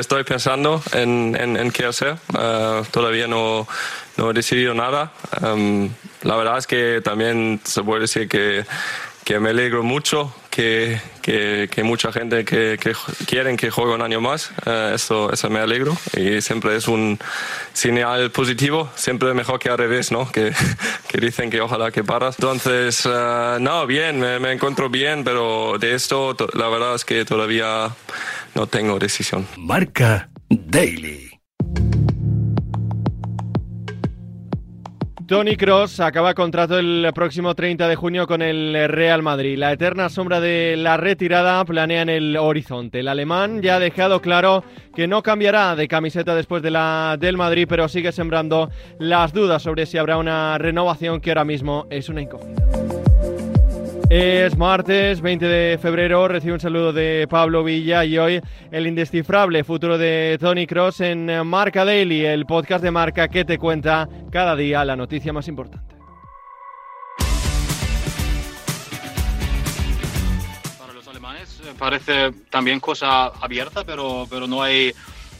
Estoy pensando en, en, qué hacer. Eh, todavía no, no, he decidido nada. Em, la verdad es que también se puede decir que, que me alegro mucho que, que, que mucha gente que, que, quieren que juegue un año más. Eh, eso, eso me alegro y siempre es un señal positivo, siempre mejor que al revés, ¿no? Que, que dicen que ojalá que paras. Entonces, eh, no, bien, me, me, encuentro bien, pero de esto la verdad es que todavía no tengo decisión. Marca Daily. Tony Cross acaba contrato el próximo 30 de junio con el Real Madrid. La eterna sombra de la retirada planea en el horizonte. El alemán ya ha dejado claro que no cambiará de camiseta después de la del Madrid, pero sigue sembrando las dudas sobre si habrá una renovación que ahora mismo es una incógnita. Es martes 20 de febrero, recibo un saludo de Pablo Villa y hoy el indescifrable futuro de Tony Cross en Marca Daily, el podcast de marca que te cuenta cada día la noticia más importante. Para los alemanes eh, parece también cosa abierta, pero, pero no hay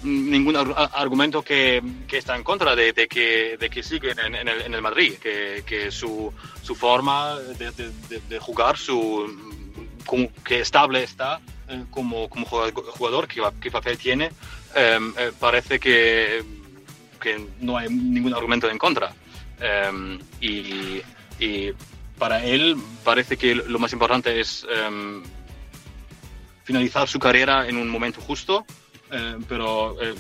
ningún argumento que, que, está en contra de, que, de que siguen en, el, Madrid, que, que su, su, forma de, jugar, su, que estable está eh, como, como jugador, qué, papel tiene, em, eh, parece que, que no hay ningún argumento en contra. Em, y, y, para él parece que lo más importante es em, finalizar su carrera en un momento justo eh, pero eh,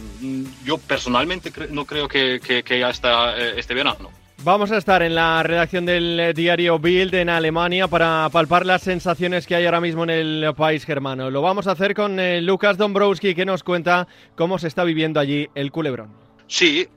yo personalmente no creo que, que, ya está eh, este verano. Vamos a estar en la redacción del diario Bild en Alemania para palpar las sensaciones que hay ahora mismo en el país germano. Lo vamos a hacer con Lucas Dombrowski que nos cuenta cómo se está viviendo allí el culebrón. Sí,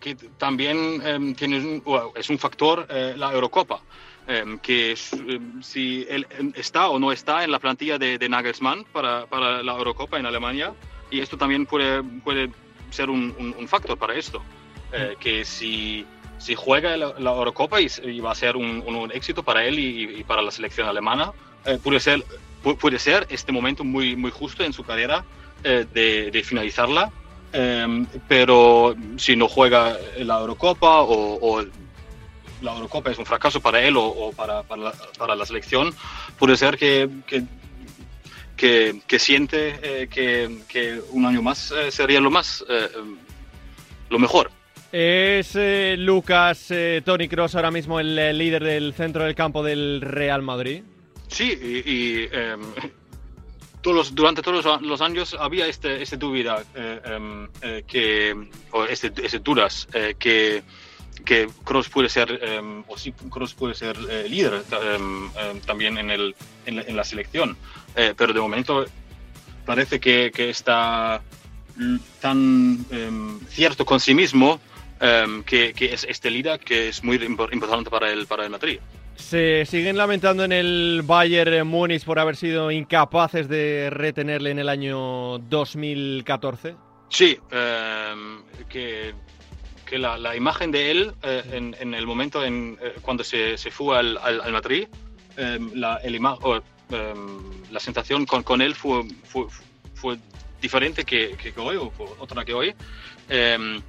que también tiene es un factor la Eurocopa. Em, que em, si él em, está o no está en la plantilla de, Nagelsmann para, para, la Eurocopa en Alemania, y esto también puede, puede ser un, un, factor para esto, eh, que si, si juega la, la Eurocopa y, va a ser un, un, éxito para él y, para la selección alemana, eh, puede, ser, puede ser este momento muy, muy justo en su carrera eh, de, de, finalizarla. pero si no juega la Eurocopa o, o la Eurocopa es un fracaso para él o, para, para, la, para, la, selección, puede ser que, que, que, siente eh, que, un año más eh, sería lo más eh, lo mejor. Es Lucas Tony Cross ahora mismo el, líder del centro del campo del Real Madrid. Sí, y, em, todos, durante todos los años había este, este duda em, que, o este, este dudas que que Cross puede ser, em, o sí, Cross puede ser eh, líder em, em, también en, el, en, la, selección, eh, pero de momento parece que, que está tan cierto con sí mismo que, que, es este líder que es muy importante para el, para el Madrid. Se siguen lamentando en el Bayern Múnich por haber sido incapaces de retenerle en el año 2014. Sí, que que la, la imagen de él eh, en, en, el momento en, eh, cuando se, se, fue al, al, Madrid, em, la, el oh, em, la sensación con, con él fue, fue, fue diferente que, que, hoy, o otra que hoy. Em,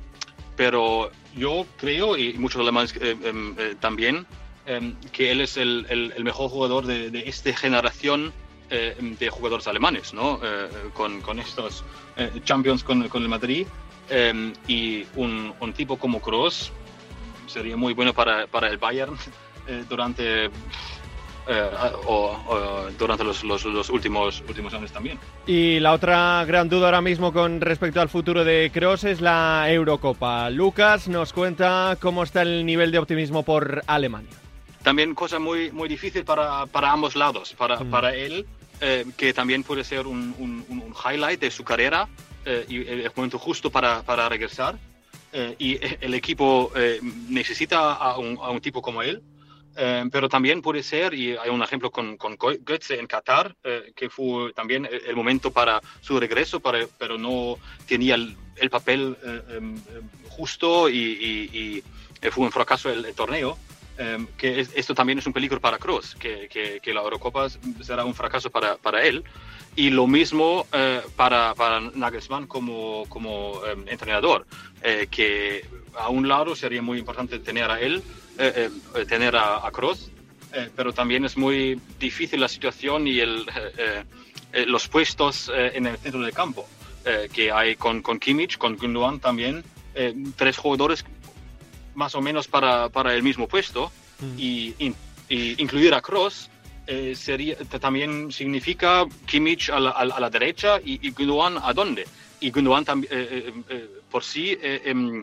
pero yo creo, y muchos alemanes eh, también, que él es el, el, el mejor jugador de, de esta generación de jugadores alemanes, ¿no? con, con, estos Champions con, con el Madrid Em, y un, un, tipo como Kroos sería muy bueno para, para el Bayern eh, durante, eh, o, durante los, los, los, últimos, últimos años también. Y la otra gran duda ahora mismo con respecto al futuro de Kroos es la Eurocopa. Lucas nos cuenta cómo está el nivel de optimismo por Alemania. También cosa muy, muy difícil para, para ambos lados. Para, mm. para él, eh, que también puede ser un, un, un highlight de su carrera, eh, y el momento justo para, para regresar. Eh, y el equipo eh, necesita a un, tipo como él, pero también puede ser, y hay un ejemplo con, con Götze en Qatar, que fue también el, momento para su regreso, pero no tenía el, el papel em, justo y, fue un fracaso el, torneo. Que esto también es un peligro para Kroos, que, que, que, la Eurocopa será un fracaso para, para él y lo mismo para, para Nagelsmann como, como entrenador, que a un lado sería muy importante tener a él, tener a, a Kroos, pero también es muy difícil la situación y el, los puestos en el centro del campo. que hay con, con Kimmich, con Gundogan también, tres jugadores más o menos para, para el mismo puesto mm. y, incluir a Cross eh, sería, también significa Kimmich a la, a la derecha y, y, Gundogan a dónde. Y Gundogan también, eh, eh, por sí em,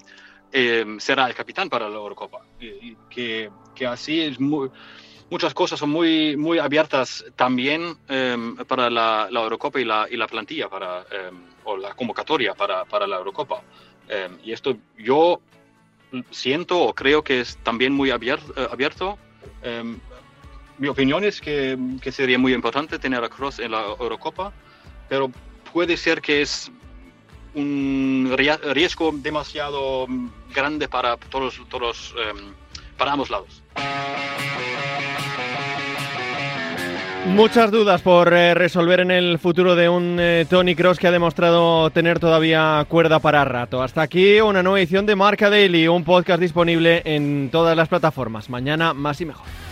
em, será el capitán para la Eurocopa. Y, que, que, así es muy, muchas cosas son muy, muy abiertas también em, para la, la, Eurocopa y la, y la plantilla para, o la convocatoria para, para la Eurocopa. y esto yo siento o creo que es también muy abierto. Eh, abierto. Em, mi opinión es que, que, sería muy importante tener a Cross en la Eurocopa, pero puede ser que es un riesgo demasiado grande para todos, todos em, para ambos lados. Muchas dudas por eh, resolver en el futuro de un eh, Tony Cross que ha demostrado tener todavía cuerda para rato. Hasta aquí una nueva edición de Marca Daily, un podcast disponible en todas las plataformas. Mañana más y mejor.